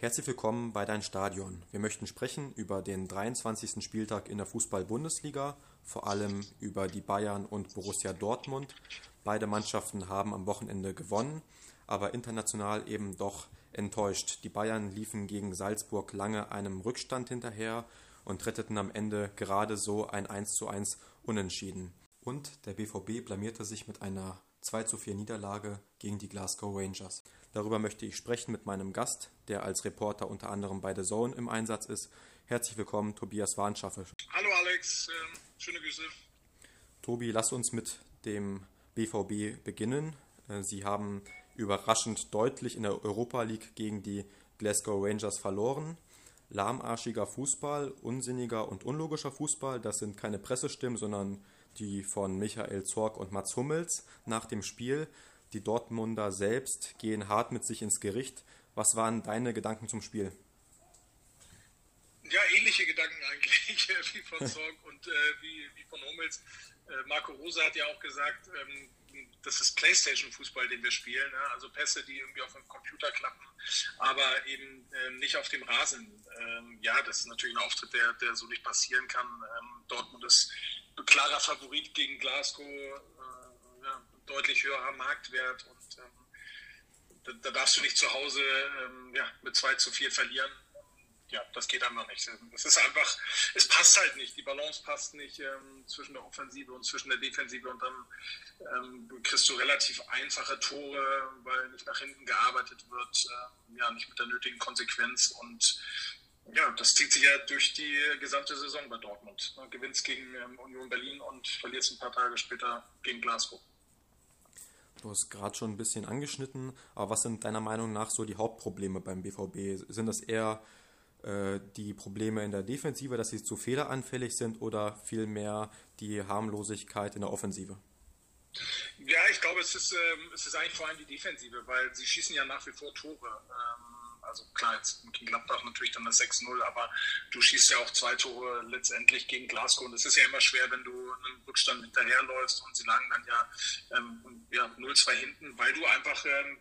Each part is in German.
Herzlich willkommen bei Dein Stadion. Wir möchten sprechen über den 23. Spieltag in der Fußball-Bundesliga, vor allem über die Bayern und Borussia Dortmund. Beide Mannschaften haben am Wochenende gewonnen, aber international eben doch enttäuscht. Die Bayern liefen gegen Salzburg lange einem Rückstand hinterher und retteten am Ende gerade so ein 1:1 Unentschieden. Und der BVB blamierte sich mit einer 2:4 Niederlage gegen die Glasgow Rangers. Darüber möchte ich sprechen mit meinem Gast, der als Reporter unter anderem bei The Zone im Einsatz ist. Herzlich willkommen, Tobias Warnschaffe. Hallo Alex, ähm, schöne Grüße. Tobi, lass uns mit dem BVB beginnen. Äh, Sie haben überraschend deutlich in der Europa League gegen die Glasgow Rangers verloren. Lahmarschiger Fußball, unsinniger und unlogischer Fußball, das sind keine Pressestimmen, sondern die von Michael Zorg und Mats Hummels nach dem Spiel. Die Dortmunder selbst gehen hart mit sich ins Gericht. Was waren deine Gedanken zum Spiel? Ja, ähnliche Gedanken eigentlich wie von Zorg und äh, wie, wie, von Hummels. Äh, Marco Rosa hat ja auch gesagt, ähm, das ist Playstation-Fußball, den wir spielen. Ne? Also Pässe, die irgendwie auf dem Computer klappen, aber eben ähm, nicht auf dem Rasen. Ähm, ja, das ist natürlich ein Auftritt, der, der so nicht passieren kann. Ähm, Dortmund ist klarer Favorit gegen Glasgow. Äh, ja, deutlich höherer Marktwert und ähm, da, da, darfst du nicht zu Hause ähm, ja, mit 2 zu 4 verlieren. Ja, das geht einfach nicht. Es ist einfach, es passt halt nicht. Die Balance passt nicht ähm, zwischen der Offensive und zwischen der Defensive und dann ähm, kriegst du relativ einfache Tore, weil nicht nach hinten gearbeitet wird, äh, ja, nicht mit der nötigen Konsequenz und ja, das zieht sich ja durch die gesamte Saison bei Dortmund. Du gewinnst gegen ähm, Union Berlin und verlierst ein paar Tage später gegen Glasgow. Du hast gerade schon ein bisschen angeschnitten, aber was sind deiner Meinung nach so die Hauptprobleme beim BVB? Sind das eher äh, die Probleme in der Defensive, dass sie zu fehleranfällig sind oder vielmehr die Harmlosigkeit in der Offensive? Ja, ich glaube, es ist, ähm, es ist eigentlich vor allem die Defensive, weil sie schießen ja nach wie vor Tore. Ähm, also klar, jetzt gegen Gladbach natürlich dann das 6-0, aber du schießt ja auch zwei Tore letztendlich gegen Glasgow und es ist ja immer schwer, wenn du einen Rückstand hinterherläufst und sie lagen dann ja, ähm, ja 0-2 hinten, weil du einfach, ähm,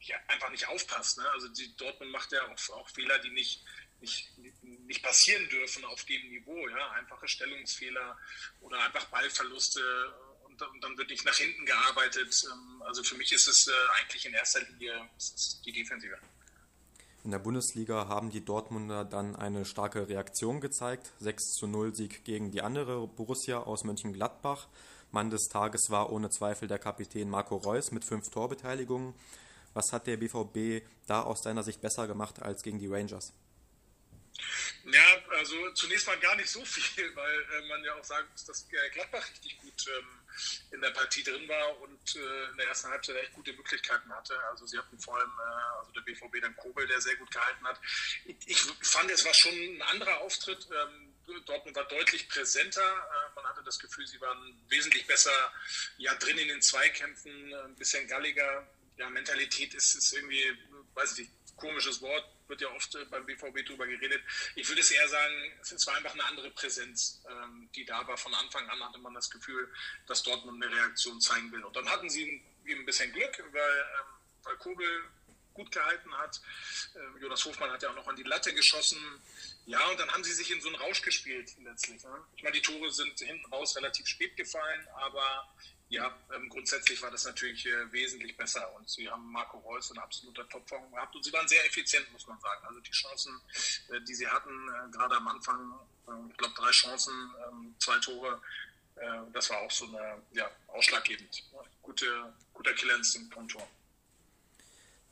ja, einfach nicht aufpasst. Ne? Also die Dortmund macht ja auch, auch Fehler, die nicht, nicht, nicht passieren dürfen auf dem Niveau. Ja? Einfache Stellungsfehler oder einfach Ballverluste und, und dann wird nicht nach hinten gearbeitet. Ähm, also für mich ist es äh, eigentlich in erster Linie die Defensive. In der Bundesliga haben die Dortmunder dann eine starke Reaktion gezeigt. 6 zu 0 Sieg gegen die andere Borussia aus Mönchengladbach. Mann des Tages war ohne Zweifel der Kapitän Marco Reus mit fünf Torbeteiligungen. Was hat der BVB da aus deiner Sicht besser gemacht als gegen die Rangers? Ja, also zunächst mal gar nicht so viel, weil äh, man ja auch sagen muss, dass äh, Gladbach richtig gut ähm, in der Partie drin war und äh, in der ersten Halbzeit echt gute Möglichkeiten hatte. Also sie hatten vor allem, äh, also der BVB dann Kobel, der sehr gut gehalten hat. Ich, ich fand, es war schon ein anderer Auftritt. Ähm, Dortmund war deutlich präsenter. Äh, man hatte das Gefühl, sie waren wesentlich besser ja, drin in den Zweikämpfen, ein bisschen galliger. Ja, Mentalität ist, ist irgendwie, weiß ich nicht, komisches Wort, wird ja oft äh, beim BVB drüber geredet. Ich würde es eher sagen, es war einfach eine andere Präsenz, ähm, die da war. Von Anfang an hatte man das Gefühl, dass Dortmund eine Reaktion zeigen will. Und dann hatten sie eben ein bisschen Glück, weil, ähm, weil Kobel gut gehalten hat. Äh, Jonas Hofmann hat ja auch noch an die Latte geschossen. Ja, und dann haben sie sich in so einen Rausch gespielt letztlich. Ne? Ich meine, die Tore sind hinten raus relativ spät gefallen, aber ja, ähm, grundsätzlich war das natürlich äh, wesentlich besser und sie haben Marco Reus in absoluter Topform gehabt und sie waren sehr effizient, muss man sagen. Also die Chancen, äh, die sie hatten, äh, gerade am Anfang, äh, ich glaube drei Chancen, ähm, zwei Tore, äh, das war auch so eine, ja, ausschlaggebend. Gute, guter Killerinstinkt vom Tor.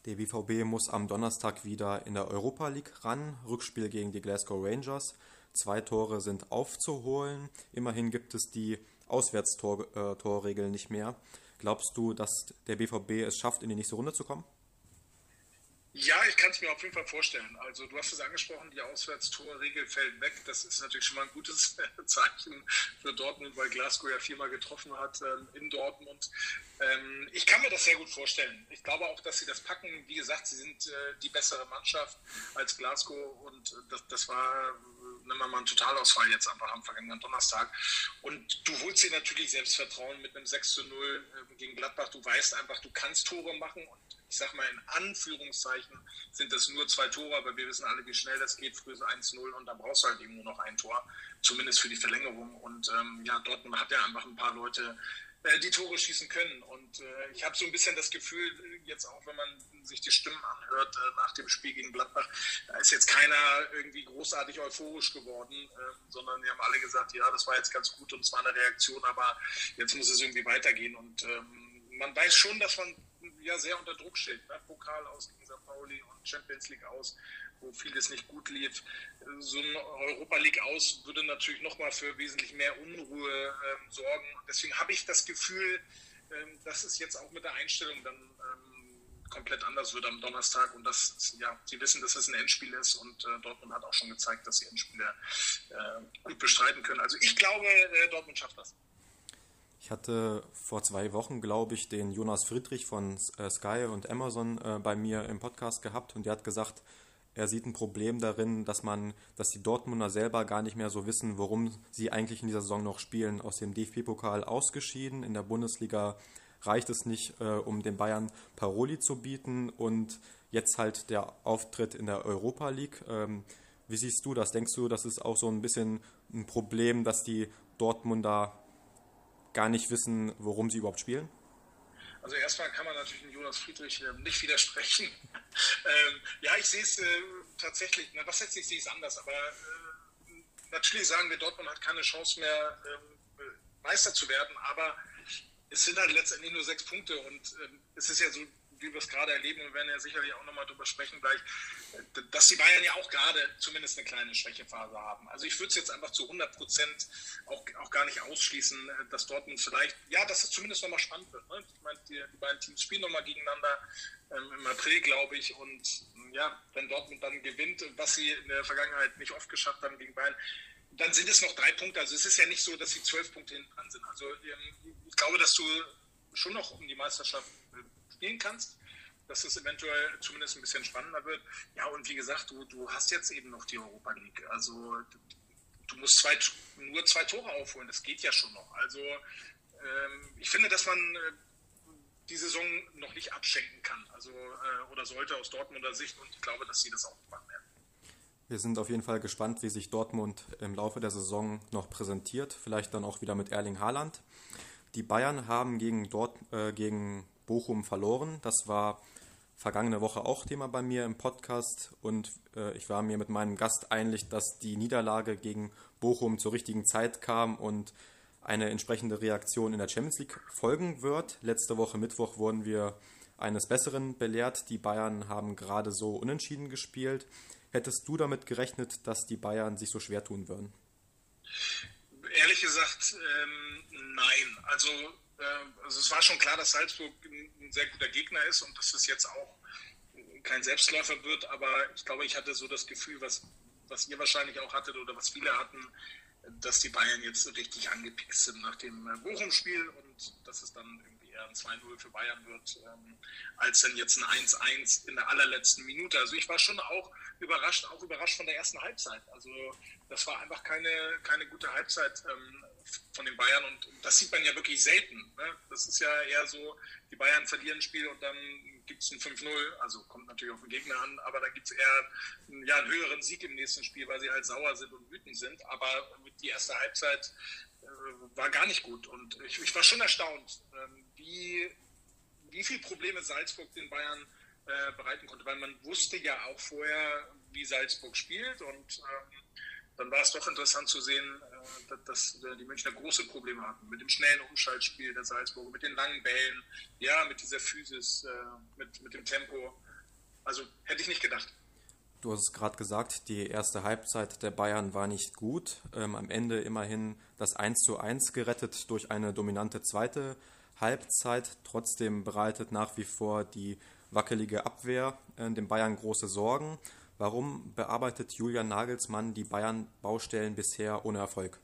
Der BVB muss am Donnerstag wieder in der Europa League ran. Rückspiel gegen die Glasgow Rangers. Zwei Tore sind aufzuholen. Immerhin gibt es die Auswärtstorregel äh, nicht mehr. Glaubst du, dass der BVB es schafft, in die nächste Runde zu kommen? Ja, ich kann es mir auf jeden Fall vorstellen. Also du hast es angesprochen, die Auswärtstorregel fällt weg. Das ist natürlich schon mal ein gutes Zeichen für Dortmund, weil Glasgow ja viermal getroffen hat ähm, in Dortmund. Ähm, ich kann mir das sehr gut vorstellen. Ich glaube auch, dass sie das packen. Wie gesagt, sie sind äh, die bessere Mannschaft als Glasgow und das, das war nehmen wir mal einen Totalausfall jetzt einfach am vergangenen Donnerstag. Und du holst dir natürlich Selbstvertrauen mit einem 6 zu 0 äh, gegen Gladbach. Du weißt einfach, du kannst Tore machen und ich sag mal in Anführungszeichen sind das nur zwei Tore, aber wir wissen alle, wie schnell das geht. Früher ist 1-0 und dann brauchst du halt eben nur noch ein Tor, zumindest für die Verlängerung. Und ähm, ja, Dortmund hat ja einfach ein paar Leute, äh, die Tore schießen können. Und äh, ich habe so ein bisschen das Gefühl, jetzt auch wenn man sich die Stimmen anhört äh, nach dem Spiel gegen Gladbach, da ist jetzt keiner irgendwie großartig euphorisch geworden, ähm, sondern die haben alle gesagt, ja, das war jetzt ganz gut und es war eine Reaktion, aber jetzt muss es irgendwie weitergehen. Und ähm, man weiß schon, dass man ja sehr unter Druck steht. Ne? Pokal aus gegen St. Pauli und Champions League aus, wo vieles nicht gut lief. So ein Europa League aus würde natürlich nochmal für wesentlich mehr Unruhe ähm, sorgen. Deswegen habe ich das Gefühl, ähm, dass es jetzt auch mit der Einstellung dann ähm, komplett anders wird am Donnerstag und dass ja, sie wissen, dass es ein Endspiel ist und äh, Dortmund hat auch schon gezeigt, dass sie Endspiele äh, gut bestreiten können. Also ich glaube, äh, Dortmund schafft das. Ich hatte vor zwei Wochen, glaube ich, den Jonas Friedrich von äh, Sky und Amazon äh, bei mir im Podcast gehabt und der hat gesagt, er sieht ein Problem darin, dass man, dass die Dortmunder selber gar nicht mehr so wissen, warum sie eigentlich in dieser Saison noch spielen. Aus dem DFB-Pokal ausgeschieden. In der Bundesliga reicht es nicht, äh, um den Bayern Paroli zu bieten und jetzt halt der Auftritt in der Europa League. Ähm, wie siehst du das? Denkst du, das ist auch so ein bisschen ein Problem, dass die Dortmunder gar nicht wissen, worum sie überhaupt spielen? Also erstmal kann man natürlich den Jonas Friedrich äh, nicht widersprechen. ähm, ja, ich sehe es äh, tatsächlich, na, was heißt, ich sehe es anders, aber äh, natürlich sagen wir, Dortmund hat keine Chance mehr, ähm, äh, Meister zu werden, aber es sind halt letztendlich nur sechs Punkte und ähm, es ist ja so wie wir es gerade erleben, wir werden ja sicherlich auch nochmal drüber sprechen gleich, dass die Bayern ja auch gerade zumindest eine kleine Schwächephase haben. Also ich würde es jetzt einfach zu 100 Prozent auch, auch gar nicht ausschließen, dass Dortmund vielleicht, ja, dass es zumindest nochmal spannend wird. Ne? Ich meine, die, die, beiden Teams spielen nochmal gegeneinander ähm, im April, glaube ich, und ja, wenn Dortmund dann gewinnt, was sie in der Vergangenheit nicht oft geschafft haben gegen Bayern, dann sind es noch drei Punkte. Also es ist ja nicht so, dass sie zwölf Punkte hinten dran sind. Also ähm, ich glaube, dass du schon noch um die Meisterschaft spielen kannst, dass es eventuell zumindest ein bisschen spannender wird. Ja, und wie gesagt, du, du hast jetzt eben noch die Europa League. Also du musst zwei, nur zwei Tore aufholen, das geht ja schon noch. Also ähm, ich finde, dass man äh, die Saison noch nicht abschenken kann, also äh, oder sollte aus Dortmunder Sicht und ich glaube, dass sie das auch machen werden. Wir sind auf jeden Fall gespannt, wie sich Dortmund im Laufe der Saison noch präsentiert, vielleicht dann auch wieder mit Erling Haaland. Die Bayern haben gegen, Dort, äh, gegen Bochum verloren. Das war vergangene Woche auch Thema bei mir im Podcast und äh, ich war mir mit meinem Gast einig, dass die Niederlage gegen Bochum zur richtigen Zeit kam und eine entsprechende Reaktion in der Champions League folgen wird. Letzte Woche Mittwoch wurden wir eines Besseren belehrt. Die Bayern haben gerade so unentschieden gespielt. Hättest du damit gerechnet, dass die Bayern sich so schwer tun würden? Ehrlich gesagt, ähm, nein. Also also es war schon klar, dass Salzburg ein sehr guter Gegner ist und dass es jetzt auch kein Selbstläufer wird, aber ich glaube, ich hatte so das Gefühl, was, was ihr wahrscheinlich auch hattet oder was viele hatten, dass die Bayern jetzt richtig angepickst sind nach dem äh, Bochum-Spiel und dass es dann irgendwie eher ein 2-0 für Bayern wird, ähm, als dann jetzt ein 1-1 in der allerletzten Minute. Also ich war schon auch überrascht, auch überrascht von der ersten Halbzeit. Also das war einfach keine, keine gute Halbzeit ähm, von den Bayern und das sieht man ja wirklich selten. Ne? Das ist ja eher so, die Bayern verlieren ein Spiel und dann gibt es ein 5-0, also kommt natürlich auf den Gegner an, aber dann gibt es eher ja, einen höheren Sieg im nächsten Spiel, weil sie halt sauer sind und wütend sind. Aber die erste Halbzeit äh, war gar nicht gut und ich, ich war schon erstaunt, ähm, wie, wie viele Probleme Salzburg den Bayern äh, bereiten konnte, weil man wusste ja auch vorher, wie Salzburg spielt und ähm, dann war es doch interessant zu sehen, äh, dass die Münchner große Probleme hatten mit dem schnellen Umschaltspiel der Salzburger, mit den langen Bällen, ja, mit dieser Physis, äh, mit, mit dem Tempo. Also hätte ich nicht gedacht. Du hast es gerade gesagt, die erste Halbzeit der Bayern war nicht gut. Ähm, am Ende immerhin das 1 zu 1 gerettet durch eine dominante zweite Halbzeit. Trotzdem bereitet nach wie vor die wackelige Abwehr äh, den Bayern große Sorgen. Warum bearbeitet Julian Nagelsmann die Bayern-Baustellen bisher ohne Erfolg?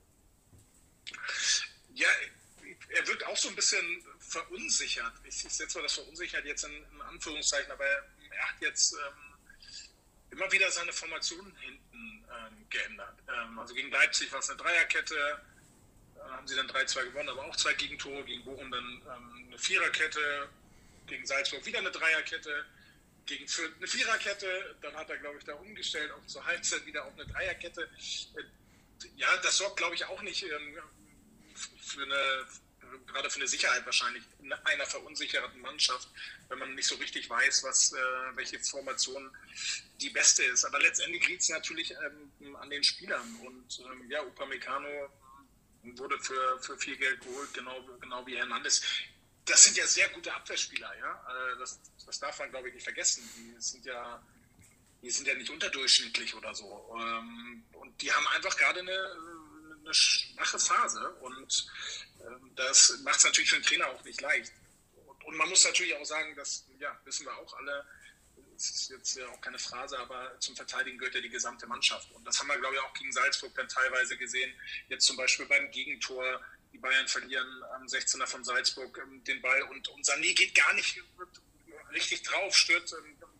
Ja, er wirkt auch so ein bisschen verunsichert. Ich setze mal das verunsichert jetzt in, in Anführungszeichen, aber er hat jetzt ähm, immer wieder seine Formationen hinten ähm, geändert. Ähm, also gegen Leipzig war es eine Dreierkette, äh, haben sie dann 3-2 gewonnen, aber auch zwei Gegentore, gegen Bochum dann ähm, eine Viererkette, gegen Salzburg wieder eine Dreierkette, gegen Fürth eine Viererkette, dann hat er, glaube ich, da umgestellt auf zur Halbzeit wieder auf eine Dreierkette. Äh, ja, das sorgt, glaube ich, auch nicht ähm, für eine gerade für eine Sicherheit wahrscheinlich in einer verunsicherten Mannschaft, wenn man nicht so richtig weiß, was, äh, welche Formation die beste ist. Aber letztendlich liegt es natürlich ähm, an den Spielern. Und ähm, ja, Upamecano wurde für, für viel Geld geholt, genau, genau wie Hernandez. Das sind ja sehr gute Abwehrspieler, ja. Äh, das, das darf man, glaube ich, nicht vergessen. Die sind ja die sind ja nicht unterdurchschnittlich oder so. Ähm, und die haben einfach gerade eine, eine schwache Phase. Und ähm, das macht es natürlich für den Trainer auch nicht leicht. Und man muss natürlich auch sagen, das ja, wissen wir auch alle, das ist jetzt ja auch keine Phrase, aber zum Verteidigen gehört ja die gesamte Mannschaft. Und das haben wir, glaube ich, auch gegen Salzburg dann teilweise gesehen. Jetzt zum Beispiel beim Gegentor, die Bayern verlieren am 16er von Salzburg ähm, den Ball und, und Sané geht gar nicht richtig drauf, stürzt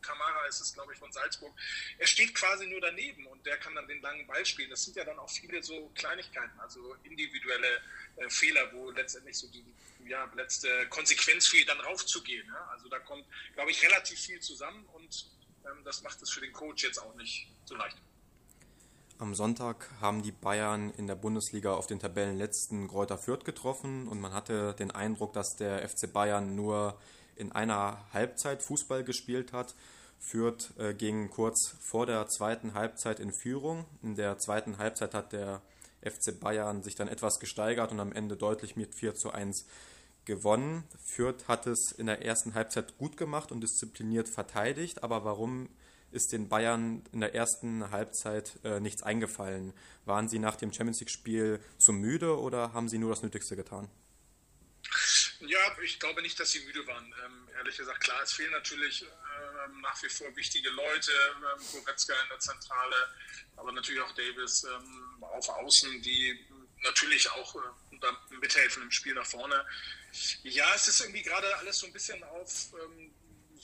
Kamara ist es, glaube ich, von Salzburg. Er steht quasi nur daneben und der kann dann den langen Ball spielen. Das sind ja dann auch viele so Kleinigkeiten, also individuelle äh, Fehler, wo letztendlich so die ja, letzte Konsequenz fehlt, dann raufzugehen. Ja? Also da kommt, glaube ich, relativ viel zusammen und ähm, das macht es für den Coach jetzt auch nicht so leicht. Am Sonntag haben die Bayern in der Bundesliga auf den Tabellenletzten Kräuter Fürth getroffen und man hatte den Eindruck, dass der FC Bayern nur in einer Halbzeit Fußball gespielt hat. Fürth äh, ging kurz vor der zweiten Halbzeit in Führung. In der zweiten Halbzeit hat der FC Bayern sich dann etwas gesteigert und am Ende deutlich mit 4 zu 1 gewonnen. Fürth hat es in der ersten Halbzeit gut gemacht und diszipliniert verteidigt, aber warum ist den Bayern in der ersten Halbzeit äh, nichts eingefallen? Waren sie nach dem Champions League-Spiel zu müde oder haben sie nur das Nötigste getan? Ja, ich glaube nicht, dass sie müde waren. Ähm, ehrlich gesagt, klar, es fehlen natürlich ähm, nach wie vor wichtige Leute, ähm, Goretzka in der Zentrale, aber natürlich auch Davis ähm, auf Außen, die natürlich auch äh, mithelfen im Spiel nach vorne. Ja, es ist irgendwie gerade alles so ein bisschen auf ähm,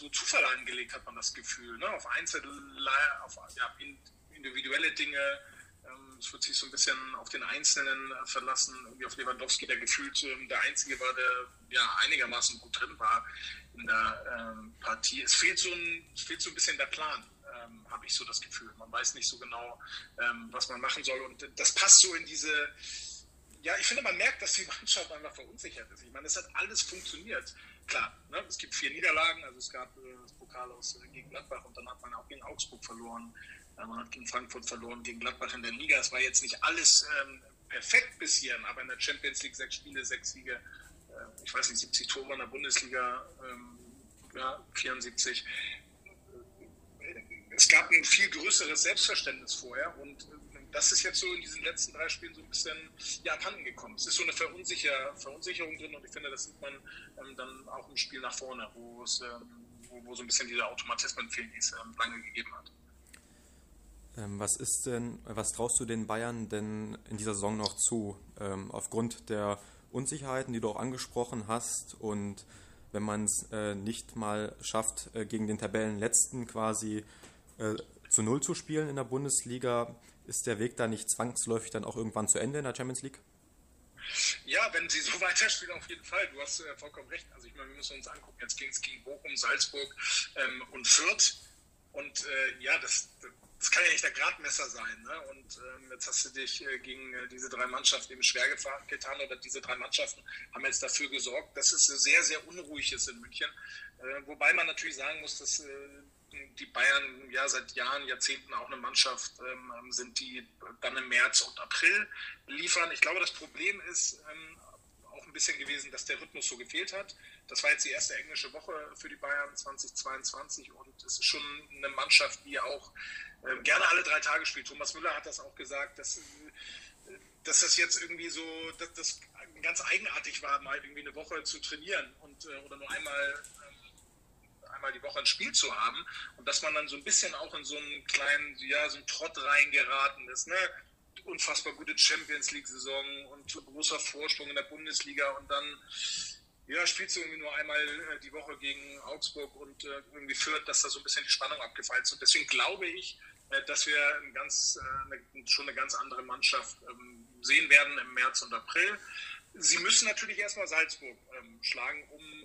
so Zufall angelegt, hat man das Gefühl. Ne? Auf Einzel, auf ja, individuelle Dinge es wird sich so ein bisschen auf den Einzelnen äh, verlassen, irgendwie auf Lewandowski, der gefühlt ähm, der Einzige war, der ja einigermaßen gut drin war in der ähm, Partie. Es fehlt, so ein, es fehlt so ein bisschen der Plan, ähm, habe ich so das Gefühl. Man weiß nicht so genau, ähm, was man machen soll. Und das passt so in diese, ja, ich finde, man merkt, dass die Mannschaft einfach verunsichert ist. Ich meine, es hat alles funktioniert. Klar, ne? es gibt vier Niederlagen, also es gab äh, das Pokal aus äh, gegen Gladbach und dann hat man auch gegen Augsburg verloren. Man hat gegen Frankfurt verloren, gegen Gladbach in der Liga. Es war jetzt nicht alles ähm, perfekt bis hierhin, aber in der Champions League sechs Spiele, sechs Siege. Äh, ich weiß nicht, 70 Tore in der Bundesliga, ähm, ja, 74. Es gab ein viel größeres Selbstverständnis vorher und äh, das ist jetzt so in diesen letzten drei Spielen so ein bisschen ja, abhanden gekommen. Es ist so eine Verunsicher Verunsicherung drin und ich finde, das sieht man ähm, dann auch im Spiel nach vorne, wo es ähm, wo, wo, so ein bisschen diese Automatismen fehlen, die es ähm, lange gegeben hat. Ähm, was ist denn, was traust du den Bayern denn in dieser Saison noch zu? Ähm, aufgrund der Unsicherheiten, die du auch angesprochen hast und wenn man es äh, nicht mal schafft, äh, gegen den Tabellenletzten quasi äh, zu Null zu spielen in der Bundesliga, ist der Weg da nicht zwangsläufig dann auch irgendwann zu Ende in der Champions League? Ja, wenn sie so weiterspielen, auf jeden Fall. Du hast äh, vollkommen recht. Also ich meine, wir müssen uns angucken, jetzt ging es gegen Bochum, Salzburg ähm, und Fürth. Und äh, ja, das, das kann ja nicht der Gradmesser sein. Ne? Und ähm, jetzt hast du dich äh, gegen äh, diese drei Mannschaften eben schwer getan oder diese drei Mannschaften haben jetzt dafür gesorgt, dass es sehr, sehr unruhig ist in München. Äh, wobei man natürlich sagen muss, dass äh, die Bayern ja seit Jahren, Jahrzehnten auch eine Mannschaft ähm, sind, die dann im März und April liefern. Ich glaube, das Problem ist ähm, auch ein bisschen gewesen, dass der Rhythmus so gefehlt hat. Das war jetzt die erste englische Woche für die Bayern 2022 und es ist schon eine Mannschaft, die auch äh, gerne alle drei Tage spielt. Thomas Müller hat das auch gesagt, dass, äh, dass das jetzt irgendwie so, dass das ganz eigenartig war, mal irgendwie eine Woche zu trainieren und äh, oder nur einmal ähm, einmal die Woche ein Spiel zu haben und dass man dann so ein bisschen auch in so einen kleinen, ja, so einen Trott reingeraten ist. Ne? Unfassbar gute Champions League-Saison und großer Vorsprung in der Bundesliga und dann ja, spielst du irgendwie nur einmal äh, die Woche gegen Augsburg und äh, irgendwie führt, dass da so ein bisschen die Spannung abgefallen ist. Und deswegen glaube ich, äh, dass wir ein ganz, eine, schon eine ganz andere Mannschaft ähm, sehen werden im März und April. Sie müssen natürlich erstmal Salzburg ähm, schlagen, um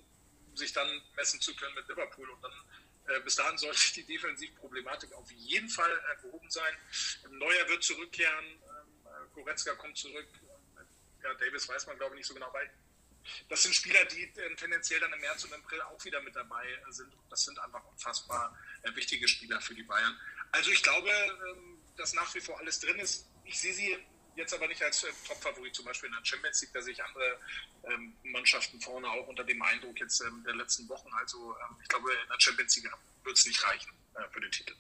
sich dann messen zu können mit Liverpool. Und dann äh, bis dahin sollte die Defensivproblematik auf jeden Fall äh, behoben sein. Neuer wird zurückkehren, ähm, äh, Goretzka kommt zurück. Ja, Davis weiß man, glaube ich, nicht so genau, weil das sind Spieler, die tendenziell dann im März und April auch wieder mit dabei sind. Das sind einfach unfassbar wichtige Spieler für die Bayern. Also ich glaube, ähm, dass nach wie vor alles drin ist. Ich sehe sie jetzt aber nicht als Top-Favorit, zum Beispiel in der Champions League, da sehe ich andere ähm, Mannschaften vorne auch unter dem Eindruck jetzt ähm, der letzten Wochen. Also ich glaube, in der Champions League wird es nicht reichen äh, für den Titel.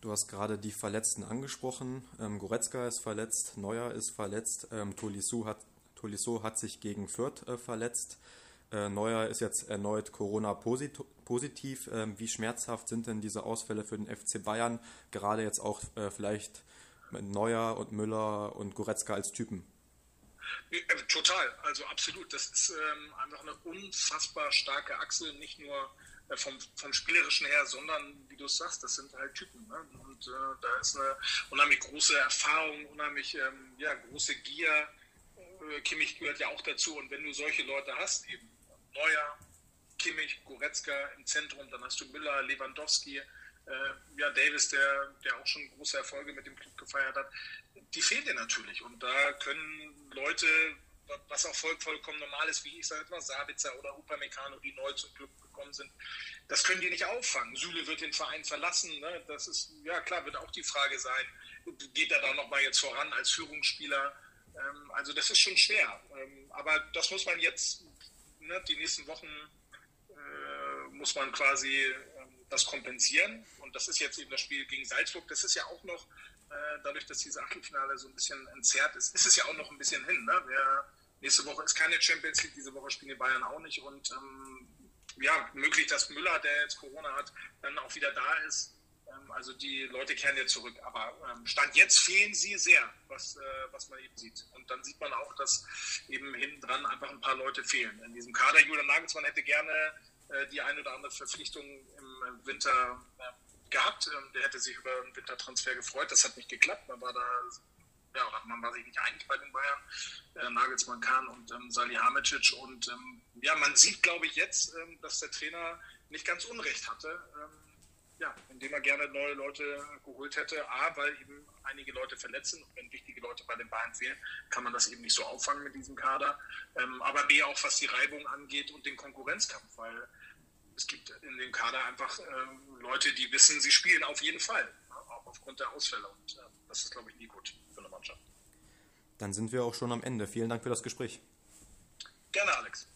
Du hast gerade die Verletzten angesprochen. Ähm, Goretzka ist verletzt, Neuer ist verletzt, ähm, Tolisso hat Tolisso hat sich gegen Fürth äh, verletzt. Äh, Neuer ist jetzt erneut Corona-positiv. Ähm, wie schmerzhaft sind denn diese Ausfälle für den FC Bayern? Gerade jetzt auch äh, vielleicht Neuer und Müller und Goretzka als Typen. Äh, total, also absolut. Das ist ähm, einfach eine unfassbar starke Achse, nicht nur äh, vom, vom Spielerischen her, sondern wie du sagst, das sind halt Typen. Ne? Und äh, da ist eine unheimlich große Erfahrung, unheimlich ähm, ja, große Gier äh, Kimmich gehört ja auch dazu. Und wenn du solche Leute hast, eben Neuer, Kimmich, Goretzka im Zentrum, dann hast du Müller, Lewandowski, äh, ja, Davis, der, der auch schon große Erfolge mit dem Club gefeiert hat, die fehlen dir natürlich. Und da können Leute, was auch voll, vollkommen normal ist, wie ich sage mal, Sabitzer oder Upamecano, die neu zum Club gekommen sind, das können die nicht auffangen. Süle wird den Verein verlassen. Ne? Das ist, ja klar, wird auch die Frage sein, geht er da nochmal jetzt voran als Führungsspieler? Ähm, also das ist schon schwer. Ähm, aber das muss man jetzt, ne, die nächsten Wochen äh, muss man quasi das kompensieren. Und das ist jetzt eben das Spiel gegen Salzburg. Das ist ja auch noch, äh, dadurch, dass dieses Achtelfinale so ein bisschen entzerrt ist, ist es ja auch noch ein bisschen hin. Ne? Wir, nächste Woche ist keine Champions League, diese Woche spielen die Bayern auch nicht. Und ähm, ja, möglich, dass Müller, der jetzt Corona hat, dann auch wieder da ist. Ähm, also die Leute kehren jetzt zurück. Aber ähm, Stand jetzt fehlen sie sehr, was, äh, was man eben sieht. Und dann sieht man auch, dass eben hinten dran einfach ein paar Leute fehlen. In diesem Kader, Julian Nagelsmann hätte gerne äh, die ein oder andere Verpflichtung Winter äh, gehabt. Ähm, der hätte sich über einen Wintertransfer gefreut. Das hat nicht geklappt. Man war da ja, man war sich nicht einig bei den Bayern, äh, Nagelsmann, Kahn und ähm, Salihamidzic. Und ähm, ja, man sieht, glaube ich, jetzt, ähm, dass der Trainer nicht ganz Unrecht hatte. Ähm, ja, indem er gerne neue Leute geholt hätte. A, weil eben einige Leute verletzt sind. Und wenn wichtige Leute bei den Bayern fehlen, kann man das eben nicht so auffangen mit diesem Kader. Ähm, aber B, auch was die Reibung angeht und den Konkurrenzkampf, weil es gibt in dem Kader einfach äh, Leute, die wissen, sie spielen auf jeden Fall, auch aufgrund der Ausfälle. Und äh, das ist, glaube ich, nie gut für eine Mannschaft. Dann sind wir auch schon am Ende. Vielen Dank für das Gespräch. Gerne, Alex.